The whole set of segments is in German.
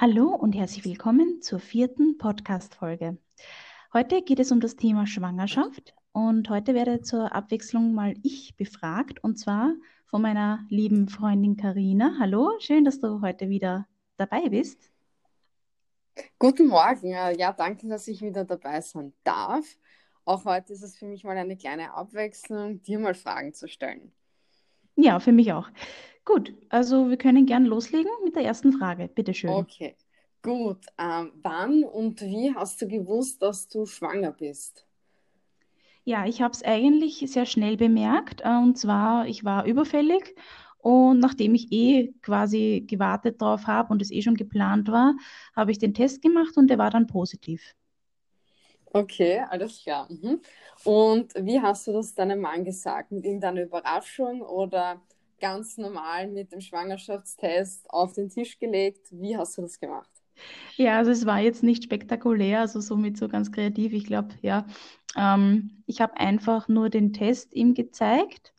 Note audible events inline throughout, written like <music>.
Hallo und herzlich willkommen zur vierten Podcast-Folge. Heute geht es um das Thema Schwangerschaft und heute werde zur Abwechslung mal ich befragt und zwar von meiner lieben Freundin Karina. Hallo, schön, dass du heute wieder dabei bist. Guten Morgen. Ja, danke, dass ich wieder dabei sein darf. Auch heute ist es für mich mal eine kleine Abwechslung, dir mal Fragen zu stellen. Ja, für mich auch. Gut, also wir können gern loslegen mit der ersten Frage. Bitte schön. Okay, gut. Ähm, wann und wie hast du gewusst, dass du schwanger bist? Ja, ich habe es eigentlich sehr schnell bemerkt. äh, Und zwar, ich war überfällig und nachdem ich eh quasi gewartet drauf habe und es eh schon geplant war, habe ich den Test gemacht und der war dann positiv. Okay, alles klar. Mhm. Und wie hast du das deinem Mann gesagt? Mit irgendeiner Überraschung oder ganz normal mit dem Schwangerschaftstest auf den Tisch gelegt? Wie hast du das gemacht? Ja, also es war jetzt nicht spektakulär, also somit so ganz kreativ. Ich glaube, ja, ähm, ich habe einfach nur den Test ihm gezeigt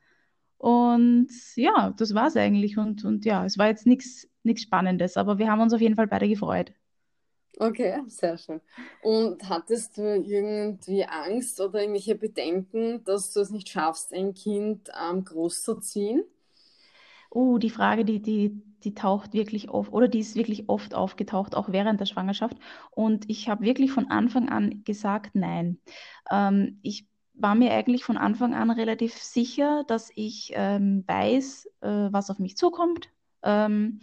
und ja, das war es eigentlich. Und, und ja, es war jetzt nichts nichts Spannendes, aber wir haben uns auf jeden Fall beide gefreut. Okay, sehr schön. Und hattest du irgendwie Angst oder irgendwelche Bedenken, dass du es nicht schaffst, ein Kind ähm, großzuziehen? Oh, die Frage, die, die, die taucht wirklich oft, oder die ist wirklich oft aufgetaucht, auch während der Schwangerschaft. Und ich habe wirklich von Anfang an gesagt, nein. Ähm, ich war mir eigentlich von Anfang an relativ sicher, dass ich ähm, weiß, äh, was auf mich zukommt. Ähm,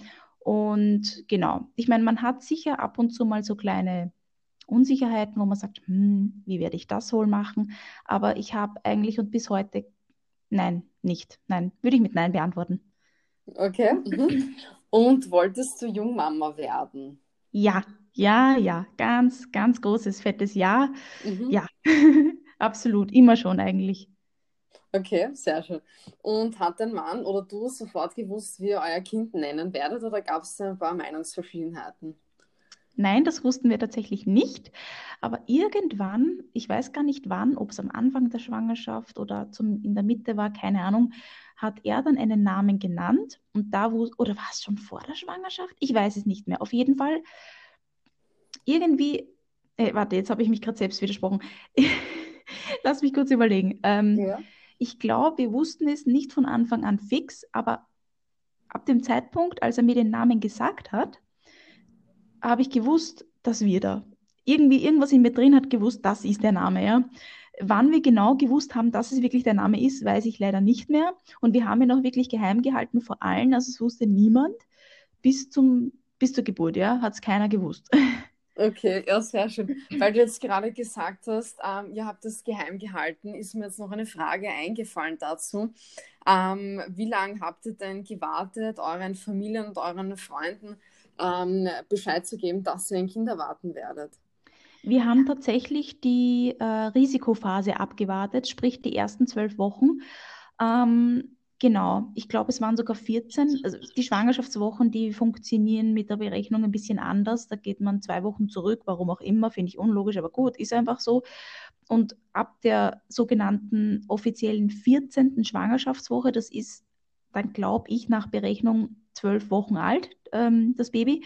und genau, ich meine, man hat sicher ab und zu mal so kleine Unsicherheiten, wo man sagt, hm, wie werde ich das wohl machen? Aber ich habe eigentlich und bis heute, nein, nicht. Nein, würde ich mit Nein beantworten. Okay. Mhm. Und wolltest du Jungmama werden? Ja, ja, ja, ganz, ganz großes, fettes Ja. Mhm. Ja, <laughs> absolut, immer schon eigentlich. Okay, sehr schön. Und hat dein Mann oder du sofort gewusst, wie ihr euer Kind nennen werdet oder gab es da ein paar Meinungsverschiedenheiten? Nein, das wussten wir tatsächlich nicht. Aber irgendwann, ich weiß gar nicht wann, ob es am Anfang der Schwangerschaft oder zum, in der Mitte war, keine Ahnung, hat er dann einen Namen genannt. Und da, wo, oder war es schon vor der Schwangerschaft? Ich weiß es nicht mehr. Auf jeden Fall, irgendwie, äh, warte, jetzt habe ich mich gerade selbst widersprochen. <laughs> Lass mich kurz überlegen. Ähm, Ja. Ich glaube, wir wussten es nicht von Anfang an fix, aber ab dem Zeitpunkt, als er mir den Namen gesagt hat, habe ich gewusst, das wird er. Irgendwie, irgendwas in mir drin hat gewusst, das ist der Name, ja. Wann wir genau gewusst haben, dass es wirklich der Name ist, weiß ich leider nicht mehr. Und wir haben ihn auch wirklich geheim gehalten vor allen, also es wusste niemand bis zum, bis zur Geburt, ja, hat es keiner gewusst. <laughs> Okay, ja, sehr schön. Weil du jetzt gerade gesagt hast, ähm, ihr habt das geheim gehalten, ist mir jetzt noch eine Frage eingefallen dazu. Ähm, wie lange habt ihr denn gewartet, euren Familien und euren Freunden ähm, Bescheid zu geben, dass ihr ein Kind erwarten werdet? Wir haben tatsächlich die äh, Risikophase abgewartet, sprich die ersten zwölf Wochen. Ähm, genau, ich glaube, es waren sogar 14. Also die Schwangerschaftswochen, die funktionieren mit der Berechnung ein bisschen anders. Da geht man zwei Wochen zurück, warum auch immer, finde ich unlogisch, aber gut, ist einfach so. Und ab der sogenannten offiziellen 14. Schwangerschaftswoche, das ist dann, glaube ich, nach Berechnung zwölf Wochen alt, ähm, das Baby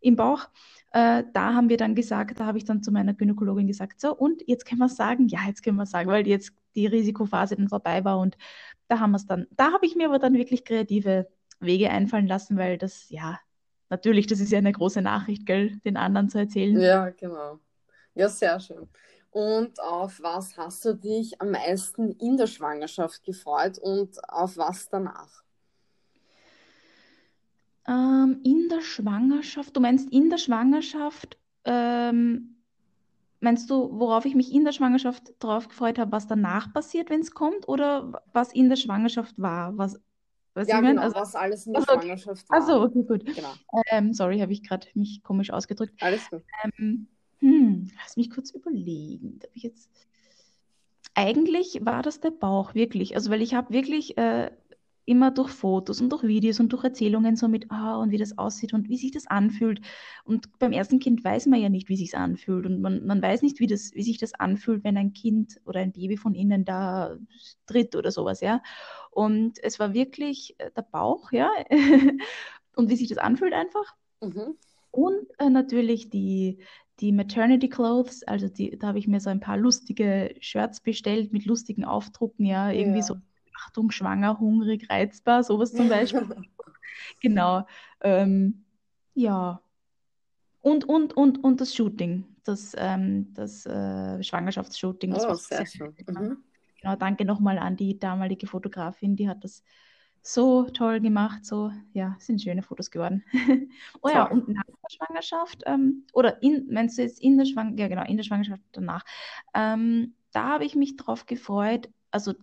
im Bauch. Äh, da haben wir dann gesagt, da habe ich dann zu meiner Gynäkologin gesagt, so, und jetzt können wir sagen, ja, jetzt können wir sagen, weil jetzt die Risikophase dann vorbei war und da haben wir es dann. Da habe ich mir aber dann wirklich kreative Wege einfallen lassen, weil das, ja, natürlich, das ist ja eine große Nachricht, gell, den anderen zu erzählen. Ja, genau. Ja, sehr schön. Und auf was hast du dich am meisten in der Schwangerschaft gefreut und auf was danach? Ähm, in der Schwangerschaft, du meinst in der Schwangerschaft, ähm, meinst du, worauf ich mich in der Schwangerschaft drauf gefreut habe, was danach passiert, wenn es kommt, oder was in der Schwangerschaft war? Was, was ich Ja, meine? genau, Also, was alles in der also. Schwangerschaft war. okay, gut. Genau, Ähm, sorry, habe ich gerade mich komisch ausgedrückt. alles gut. Ähm, hm, lass mich kurz überlegen. Ich jetzt... Eigentlich war das der Bauch, wirklich. Also, weil ich habe wirklich äh, immer durch Fotos und durch Videos und durch Erzählungen so mit, ah, und wie das aussieht und wie sich das anfühlt. Und beim ersten Kind weiß man ja nicht, wie sich anfühlt. Und man, man weiß nicht, wie das, wie sich das anfühlt, wenn ein Kind oder ein Baby von innen da tritt oder sowas, ja. Und es war wirklich äh, der Bauch, ja. <laughs> Und wie sich das anfühlt einfach. Mhm. Und äh, natürlich die, die Maternity Clothes, also die, da habe ich mir so ein paar lustige Shirts bestellt mit lustigen Aufdrucken, ja, irgendwie Ja. so Achtung, schwanger, hungrig, reizbar, sowas zum Beispiel. <laughs> Genau. Ähm, ja. Und, und, und, und das Shooting, das, ähm, das äh, Schwangerschaftsshooting, das Oh, war sehr schön. Mhm. Genau, danke nochmal an die damalige Fotografin, die hat das so toll gemacht. So, ja, sind schöne Fotos geworden. <laughs> Oh ja, und nach der Schwangerschaft, ähm, oder in, meinst du jetzt in der Schwangerschaft, ja genau, in der Schwangerschaft danach, ähm, da habe ich mich drauf gefreut, also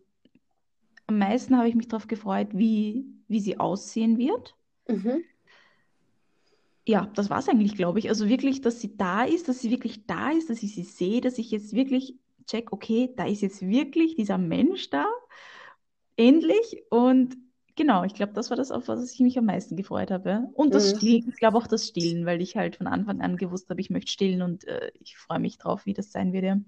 am meisten habe ich mich drauf gefreut, wie, wie sie aussehen wird. Mhm. Ja, das war es eigentlich, glaube ich. Also wirklich, dass sie da ist, dass sie wirklich da ist, dass ich sie sehe, dass ich jetzt wirklich check, okay, da ist jetzt wirklich dieser Mensch da, endlich. Und genau, ich glaube, das war das, auf was ich mich am meisten gefreut habe. ja. Und das Mhm. Stillen, ich glaube auch das Stillen, weil ich halt von Anfang an gewusst habe, ich möchte stillen und äh, ich freue mich drauf, wie das sein wird.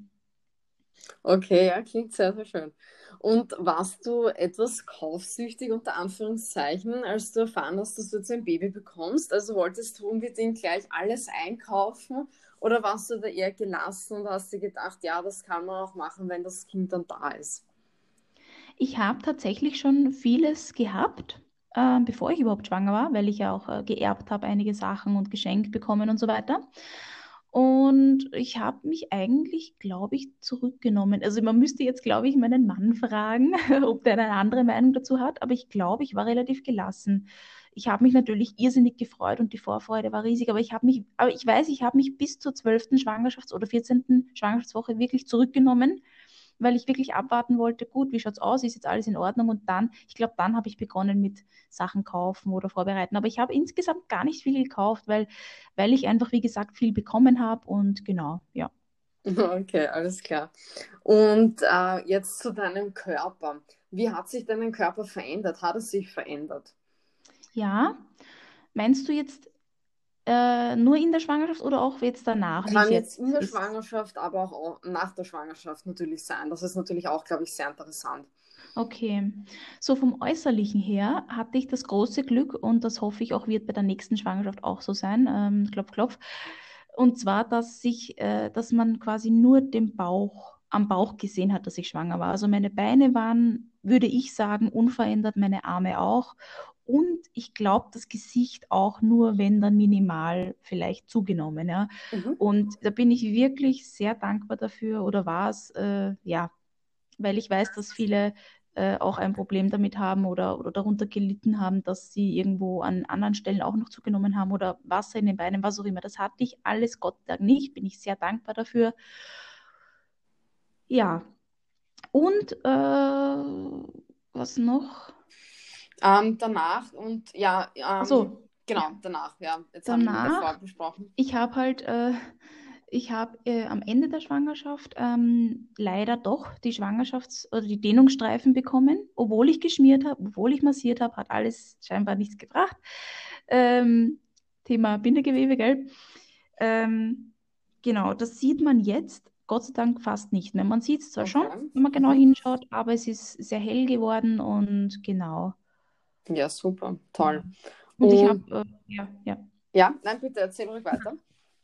Okay, ja, klingt sehr, sehr schön. Und warst du etwas kaufsüchtig unter Anführungszeichen, als du erfahren hast, dass du jetzt ein Baby bekommst? Also wolltest du unbedingt gleich alles einkaufen oder warst du da eher gelassen und hast dir gedacht, ja, das kann man auch machen, wenn das Kind dann da ist? Ich habe tatsächlich schon vieles gehabt, äh, bevor ich überhaupt schwanger war, weil ich ja auch äh, geerbt habe, einige Sachen und geschenkt bekommen und so weiter. Und ich habe mich eigentlich, glaube ich, zurückgenommen. Also man müsste jetzt, glaube ich, meinen Mann fragen, <laughs> ob der eine andere Meinung dazu hat, aber ich glaube, ich war relativ gelassen. Ich habe mich natürlich irrsinnig gefreut und die Vorfreude war riesig, aber ich habe mich, aber ich weiß, ich habe mich bis zur 12. Schwangerschafts- oder 14. Schwangerschaftswoche wirklich zurückgenommen, weil ich wirklich abwarten wollte, gut, wie schaut's aus, ist jetzt alles in Ordnung und dann, ich glaube, dann habe ich begonnen mit Sachen kaufen oder vorbereiten. Aber ich habe insgesamt gar nicht viel gekauft, weil, weil ich einfach, wie gesagt, viel bekommen habe und genau, ja. <laughs> Okay, alles klar. Und äh, jetzt zu deinem Körper. Wie hat sich dein Körper verändert? Hat es sich verändert? Ja, meinst du jetzt äh, nur in der Schwangerschaft oder auch jetzt danach, Kann jetzt jetzt in der ist? Schwangerschaft, aber auch nach der Schwangerschaft natürlich sein. Das ist natürlich auch, glaube ich, sehr interessant. Okay, so vom Äußerlichen her hatte ich das große Glück und das hoffe ich auch wird bei der nächsten Schwangerschaft auch so sein, ähm, klopf, klopf. Und zwar, dass sich, äh, dass man quasi nur den Bauch, am Bauch gesehen hat, dass ich schwanger war. Also meine Beine waren, würde ich sagen, unverändert, meine Arme auch. Und ich glaube, das Gesicht auch nur, wenn dann minimal vielleicht zugenommen, ja. Mhm. Und da bin ich wirklich sehr dankbar dafür oder war es, äh, ja, weil ich weiß, dass viele äh, auch ein Problem damit haben oder, oder darunter gelitten haben, dass sie irgendwo an anderen Stellen auch noch zugenommen haben oder Wasser in den Beinen, was auch immer. Das hatte ich alles Gott sei Dank nicht, bin ich sehr dankbar dafür. Ja, und äh, was noch? Ähm, danach und ja, ähm, Also, genau, danach, ja. Jetzt haben wir danach, besprochen. ich habe halt, äh, ich habe äh, am Ende der Schwangerschaft ähm, leider doch die Schwangerschafts- oder die Dehnungsstreifen bekommen, obwohl ich geschmiert habe, obwohl ich massiert habe, hat alles scheinbar nichts gebracht. Ähm, Thema Bindegewebe, gell? Ähm, genau, das sieht man jetzt Gott sei Dank fast nicht mehr. Man sieht es zwar schon, Okay. wenn man genau hinschaut, aber es ist sehr hell geworden und genau. Ja, super, toll. Und ich Und habe, äh, ja, ja. ja, nein, bitte erzähl ruhig weiter.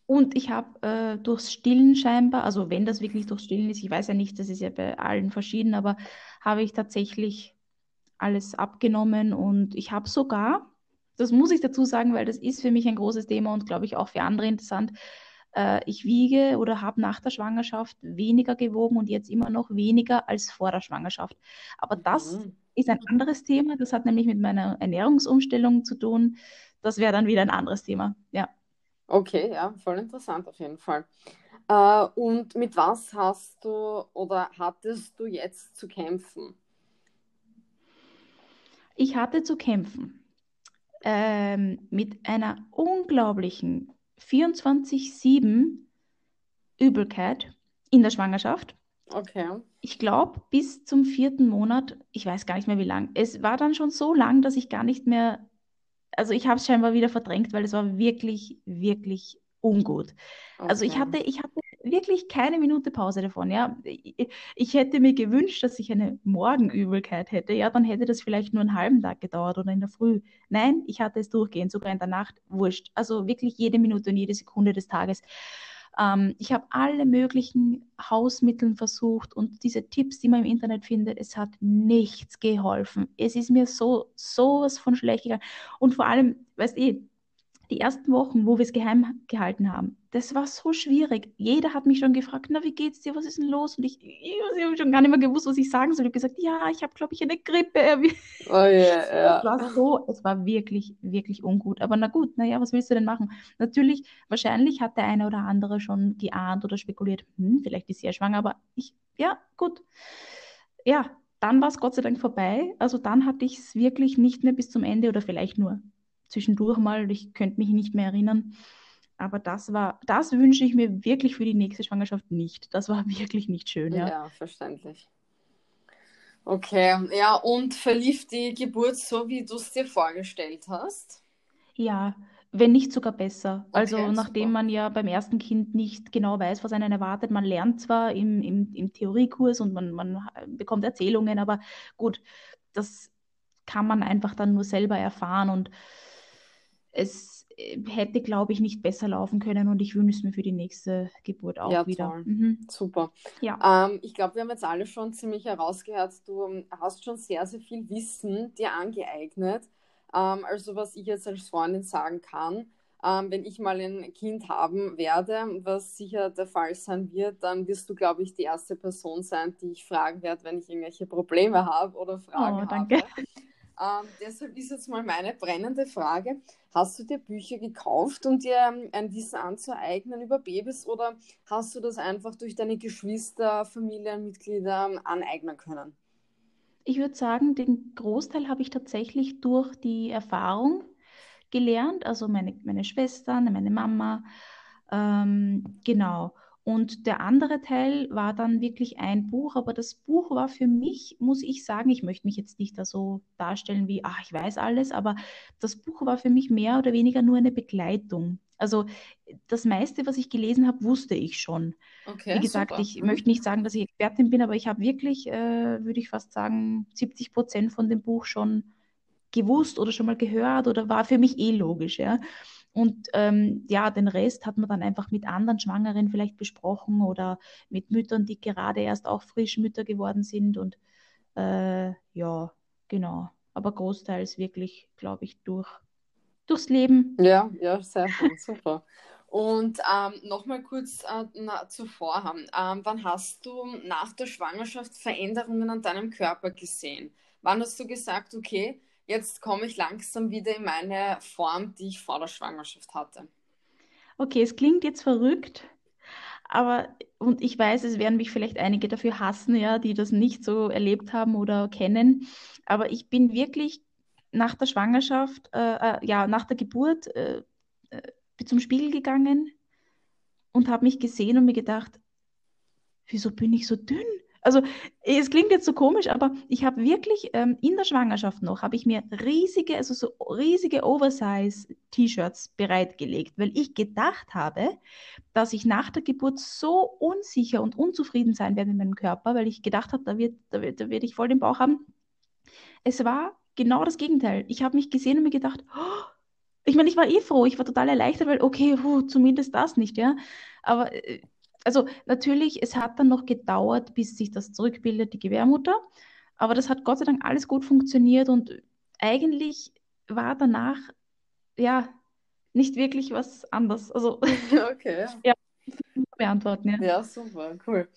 Und ich habe äh, durchs Stillen scheinbar, also wenn das wirklich durchs Stillen ist, ich weiß ja nicht, das ist ja bei allen verschieden, aber habe ich tatsächlich alles abgenommen und ich habe sogar, das muss ich dazu sagen, weil das ist für mich ein großes Thema und glaube ich auch für andere interessant, äh, ich wiege oder habe nach der Schwangerschaft weniger gewogen und jetzt immer noch weniger als vor der Schwangerschaft. Aber das Mhm. Ist ein anderes Thema, das hat nämlich mit meiner Ernährungsumstellung zu tun. Das wäre dann wieder ein anderes Thema. Ja. Okay, ja, voll interessant auf jeden Fall. Äh, und mit was hast du oder hattest du jetzt zu kämpfen? Ich hatte zu kämpfen ähm, mit einer unglaublichen 24-7 Übelkeit in der Schwangerschaft. Okay. Ich glaube, bis zum vierten Monat, ich weiß gar nicht mehr wie lang. Es war dann schon so lang, dass ich gar nicht mehr, also ich habe es scheinbar wieder verdrängt, weil es war wirklich, wirklich ungut. Also ich Okay. hatte, ich hatte wirklich keine Minute Pause davon. Ja, ich hätte mir gewünscht, dass ich eine Morgenübelkeit hätte. Ja, dann hätte das vielleicht nur einen halben Tag gedauert oder in der Früh. Nein, ich hatte es durchgehend, sogar in der Nacht. Wurscht. Also wirklich jede Minute und jede Sekunde des Tages. Ähm, ich habe alle möglichen Hausmittel versucht und diese Tipps, die man im Internet findet, es hat nichts geholfen. Es ist mir so sowas von schlecht gegangen. Und vor allem, weißt du, die ersten Wochen, wo wir es geheim gehalten haben, das war so schwierig. Jeder hat mich schon gefragt, na, wie geht's dir, was ist denn los? Und ich, ich, ich habe schon gar nicht mehr gewusst, was ich sagen soll. Ich habe gesagt, ja, ich habe, glaube ich, eine Grippe. <laughs> Oh yeah, ja. Es war so, es war wirklich, wirklich ungut. Aber na gut, naja, was willst du denn machen? Natürlich, wahrscheinlich hat der eine oder andere schon geahnt oder spekuliert, hm, vielleicht ist sie ja schwanger, aber ich, ja, gut. Ja, dann war es Gott sei Dank vorbei. Also dann hatte ich es wirklich nicht mehr bis zum Ende oder vielleicht nur zwischendurch mal, ich könnte mich nicht mehr erinnern. Aber das war, das wünsche ich mir wirklich für die nächste Schwangerschaft nicht. Das war <laughs> wirklich nicht schön, ja. Ja, verständlich. Okay, ja, und verlief die Geburt so, wie du es dir vorgestellt hast? Ja, wenn nicht sogar besser. Also Okay, nachdem super. man ja beim ersten Kind nicht genau weiß, was einen erwartet, man lernt zwar im, im, im Theoriekurs und man, man bekommt Erzählungen, aber gut, das kann man einfach dann nur selber erfahren und es äh, hätte, glaube ich, nicht besser laufen können und ich wünsche es mir für die nächste Geburt auch Ja, wieder. toll. Mhm. Super. Ja, Ähm, ich glaube, wir haben jetzt alle schon ziemlich herausgehört, du ähm, hast schon sehr, sehr viel Wissen dir angeeignet. Ähm, also was ich jetzt als Freundin sagen kann, ähm, wenn ich mal ein Kind haben werde, was sicher der Fall sein wird, dann wirst du, glaube ich, die erste Person sein, die ich fragen werde, wenn ich irgendwelche Probleme habe oder Fragen oh, danke. habe. Ähm, deshalb ist jetzt mal meine brennende Frage. Hast du dir Bücher gekauft, um dir ähm, ein Wissen anzueignen über Babys oder hast du das einfach durch deine Geschwister, Familienmitglieder ähm, aneignen können? Ich würde sagen, den Großteil habe ich tatsächlich durch die Erfahrung gelernt, also meine, meine Schwestern, meine Mama, ähm, genau. Und der andere Teil war dann wirklich ein Buch, aber das Buch war für mich, muss ich sagen, ich möchte mich jetzt nicht da so darstellen wie, ach, ich weiß alles, aber das Buch war für mich mehr oder weniger nur eine Begleitung. Also das meiste, was ich gelesen habe, wusste ich schon. Wie Okay, gesagt, super. ich Mhm. möchte nicht sagen, dass ich Expertin bin, aber ich habe wirklich, äh, würde ich fast sagen, 70 Prozent von dem Buch schon gewusst oder schon mal gehört oder war für mich eh logisch, ja. Und ähm, ja, den Rest hat man dann einfach mit anderen Schwangeren vielleicht besprochen oder mit Müttern, die gerade erst auch frisch Mütter geworden sind. Und äh, ja, genau. Aber großteils wirklich, glaube ich, durch, durchs Leben. Ja, ja, sehr schön, super. Und ähm, nochmal kurz äh, na, zuvor haben. Ähm, wann hast du nach der Schwangerschaft Veränderungen an deinem Körper gesehen? Wann hast du gesagt, okay, jetzt komme ich langsam wieder in meine Form, die ich vor der Schwangerschaft hatte? Okay, es klingt jetzt verrückt, aber, und ich weiß, es werden mich vielleicht einige dafür hassen, ja, die das nicht so erlebt haben oder kennen, aber ich bin wirklich nach der Schwangerschaft, äh, äh, ja, nach der Geburt, äh, äh, zum Spiegel gegangen und habe mich gesehen und mir gedacht, wieso bin ich so dünn? Also es klingt jetzt so komisch, aber ich habe wirklich ähm, in der Schwangerschaft noch, habe ich mir riesige, also so riesige Oversize-T-Shirts bereitgelegt, weil ich gedacht habe, dass ich nach der Geburt so unsicher und unzufrieden sein werde mit meinem Körper, weil ich gedacht habe, da wird, da wird, da werde ich voll den Bauch haben. Es war genau das Gegenteil. Ich habe mich gesehen und mir gedacht, oh, ich meine, ich war eh froh, ich war total erleichtert, weil okay, puh, zumindest das nicht, ja. Aber äh, also natürlich, es hat dann noch gedauert, bis sich das zurückbildet, die Gebärmutter. Aber das hat Gott sei Dank alles gut funktioniert und eigentlich war danach ja nicht wirklich was anders. Also <laughs> Okay. <laughs> ja, beantworten, ja. Ja, super, cool.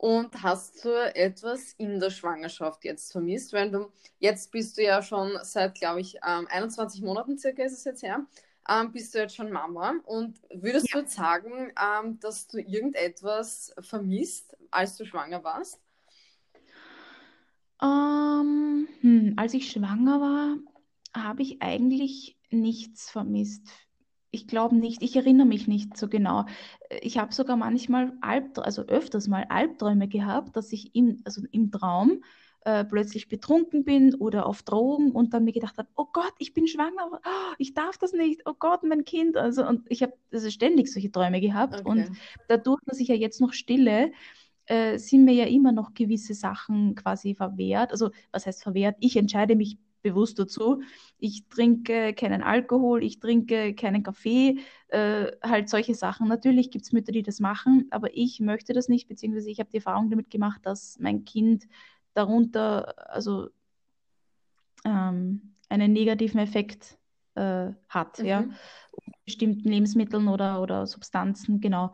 Und hast du etwas in der Schwangerschaft jetzt vermisst? Weil du, jetzt bist du ja schon seit, glaube ich, ähm, 21 Monaten circa ist es jetzt her, ähm, bist du jetzt schon Mama. Und würdest du jetzt sagen, ähm, dass du irgendetwas vermisst, als du schwanger warst? Ähm, hm, als ich schwanger war, habe ich eigentlich nichts vermisst. Ich glaube nicht, ich erinnere mich nicht so genau. Ich habe sogar manchmal Albträume, also öfters mal Albträume gehabt, dass ich im, also im Traum äh, plötzlich betrunken bin oder auf Drogen und dann mir gedacht habe, oh Gott, ich bin schwanger, oh, <gasps> ich darf das nicht, oh Gott, mein Kind. Also und ich habe also ständig solche Träume gehabt okay. und dadurch, dass ich ja jetzt noch stille, äh, sind mir ja immer noch gewisse Sachen quasi verwehrt. Also was heißt verwehrt? Ich entscheide mich bewusst dazu. Ich trinke keinen Alkohol, ich trinke keinen Kaffee, äh, halt solche Sachen. Natürlich gibt es Mütter, die das machen, aber ich möchte das nicht, beziehungsweise ich habe die Erfahrung damit gemacht, dass mein Kind darunter also ähm, einen negativen Effekt äh, hat, mhm. ja, bestimmten Lebensmitteln oder, oder Substanzen, genau.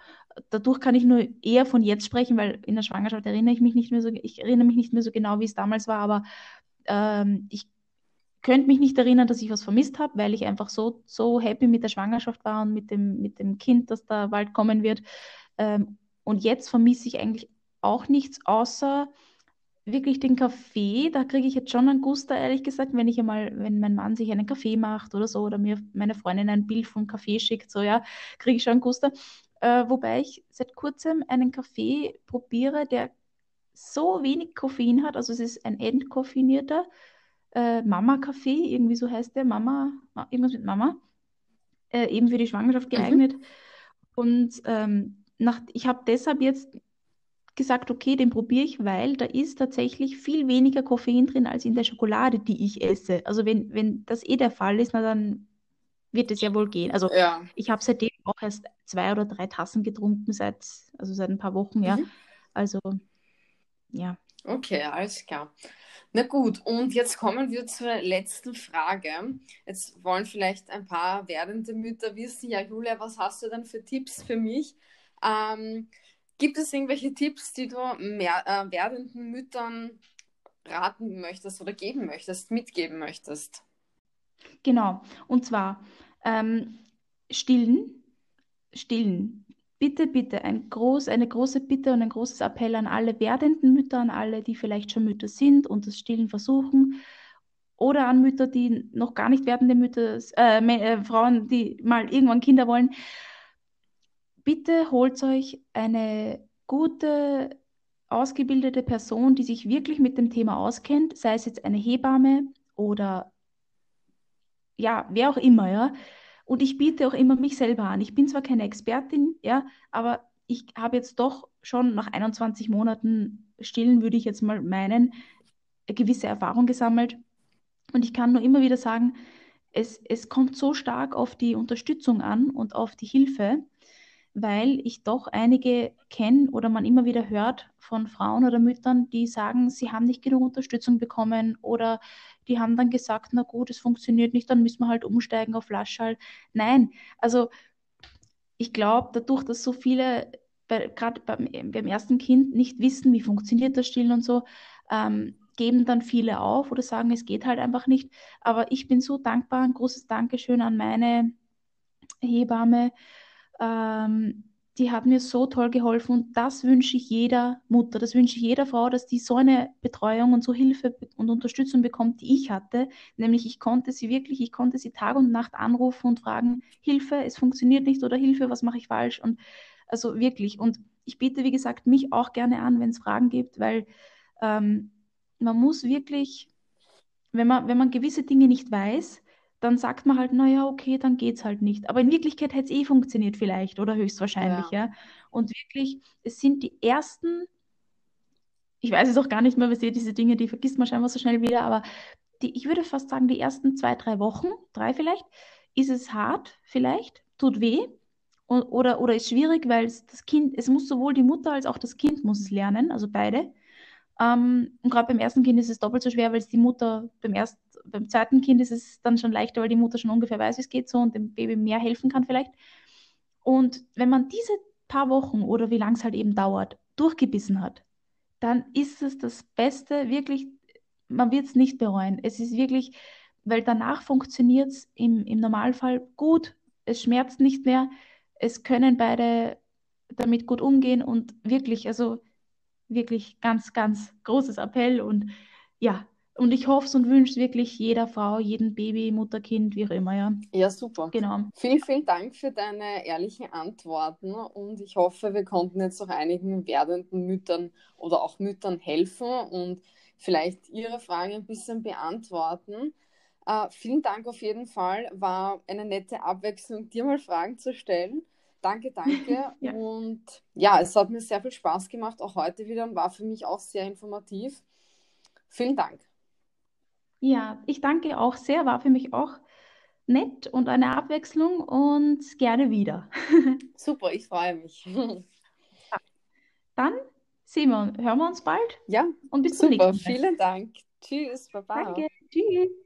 Dadurch kann ich nur eher von jetzt sprechen, weil in der Schwangerschaft erinnere ich mich nicht mehr so, ich erinnere mich nicht mehr so genau, wie es damals war, aber ähm, ich könnte mich nicht erinnern, dass ich was vermisst habe, weil ich einfach so, so happy mit der Schwangerschaft war und mit dem, mit dem Kind, das da bald kommen wird. Ähm, und jetzt vermisse ich eigentlich auch nichts, außer wirklich den Kaffee. Da kriege ich jetzt schon einen Guster, ehrlich gesagt, wenn ich einmal, wenn mein Mann sich einen Kaffee macht oder so, oder mir meine Freundin ein Bild vom Kaffee schickt, so ja, kriege ich schon einen Guster. Äh, wobei ich seit kurzem einen Kaffee probiere, der so wenig Koffein hat, also es ist ein entkoffinierter, äh, Mama-Kaffee, irgendwie so heißt der, Mama, irgendwas mit Mama, äh, eben für die Schwangerschaft mhm. geeignet. Mhm. Und ähm, nach, ich habe deshalb jetzt gesagt, okay, den probiere ich, weil da ist tatsächlich viel weniger Koffein drin als in der Schokolade, die ich esse. Also wenn, wenn das eh der Fall ist, na dann wird es ja wohl gehen. Also ja. ich habe seitdem auch erst zwei oder drei Tassen getrunken seit, also seit ein paar Wochen, ja. Mhm. Also ja. Okay, alles klar. Na gut, und jetzt kommen wir zur letzten Frage. Jetzt wollen vielleicht ein paar werdende Mütter wissen, ja Julia, was hast du denn für Tipps für mich? Ähm, gibt es irgendwelche Tipps, die du mehr, äh, werdenden Müttern raten möchtest oder geben möchtest, mitgeben möchtest? Genau, und zwar ähm, stillen, stillen bitte, bitte, ein groß, eine große Bitte und ein großes Appell an alle werdenden Mütter, an alle, die vielleicht schon Mütter sind und das Stillen versuchen, oder an Mütter, die noch gar nicht werdende Mütter, äh, äh, Frauen, die mal irgendwann Kinder wollen. Bitte holt euch eine gute, ausgebildete Person, die sich wirklich mit dem Thema auskennt, sei es jetzt eine Hebamme oder ja, wer auch immer, ja, und ich biete auch immer mich selber an. Ich bin zwar keine Expertin, ja, aber ich habe jetzt doch schon nach 21 Monaten Stillen, würde ich jetzt mal meinen, eine gewisse Erfahrung gesammelt. Und ich kann nur immer wieder sagen, es, es kommt so stark auf die Unterstützung an und auf die Hilfe, weil ich doch einige kenne oder man immer wieder hört von Frauen oder Müttern, die sagen, sie haben nicht genug Unterstützung bekommen oder die haben dann gesagt, na gut, es funktioniert nicht, dann müssen wir halt umsteigen auf Flaschall. Nein, also ich glaube, dadurch, dass so viele gerade beim, beim, ersten Kind nicht wissen, wie funktioniert das Stillen und so, ähm, geben dann viele auf oder sagen, es geht halt einfach nicht. Aber ich bin so dankbar, ein großes Dankeschön an meine Hebamme, ähm, die hat mir so toll geholfen und das wünsche ich jeder Mutter, das wünsche ich jeder Frau, dass die so eine Betreuung und so Hilfe und Unterstützung bekommt, die ich hatte. Nämlich ich konnte sie wirklich, ich konnte sie Tag und Nacht anrufen und fragen, Hilfe, es funktioniert nicht oder Hilfe, was mache ich falsch? Und also wirklich. Und ich biete, wie gesagt, mich auch gerne an, wenn es Fragen gibt, weil ähm, man muss wirklich, wenn man, wenn man gewisse Dinge nicht weiß, dann sagt man halt, naja, okay, dann geht's halt nicht. Aber in Wirklichkeit hätte es eh funktioniert vielleicht oder höchstwahrscheinlich, ja. ja. Und wirklich, es sind die ersten, ich weiß es auch gar nicht mehr, weil diese Dinge, die vergisst man scheinbar so schnell wieder, aber die, ich würde fast sagen, die ersten zwei, drei Wochen, drei vielleicht, ist es hart vielleicht, tut weh und, oder, oder ist schwierig, weil es das Kind, es muss sowohl die Mutter als auch das Kind muss es lernen, also beide. Ähm, und gerade beim ersten Kind ist es doppelt so schwer, weil es die Mutter beim ersten beim zweiten Kind ist es dann schon leichter, weil die Mutter schon ungefähr weiß, wie es geht so und dem Baby mehr helfen kann vielleicht. Und wenn man diese paar Wochen oder wie lang es halt eben dauert, durchgebissen hat, dann ist es das Beste, wirklich, man wird es nicht bereuen. Es ist wirklich, weil danach funktioniert es im, im Normalfall gut, es schmerzt nicht mehr, es können beide damit gut umgehen und wirklich, also wirklich ganz, ganz großes Appell und ja, und ich hoffe es und wünsche es wirklich jeder Frau, jedem Baby, Mutter, Kind, wie auch immer, ja. Ja, super. Genau. Vielen, vielen Dank für deine ehrlichen Antworten und ich hoffe, wir konnten jetzt auch einigen werdenden Müttern oder auch Müttern helfen und vielleicht Ihre Fragen ein bisschen beantworten. Äh, vielen Dank auf jeden Fall. War eine nette Abwechslung, dir mal Fragen zu stellen. Danke, danke. <laughs> ja. Und ja, es hat mir sehr viel Spaß gemacht, auch heute wieder und war für mich auch sehr informativ. Vielen Dank. Ja, ich danke auch sehr, war für mich auch nett und eine Abwechslung und gerne wieder. <laughs> Super, ich freue mich. Dann sehen wir, hören wir uns bald. Ja, und bis super, zum nächsten Mal. Vielen Dank. Tschüss, Baba. Danke. Tschüss.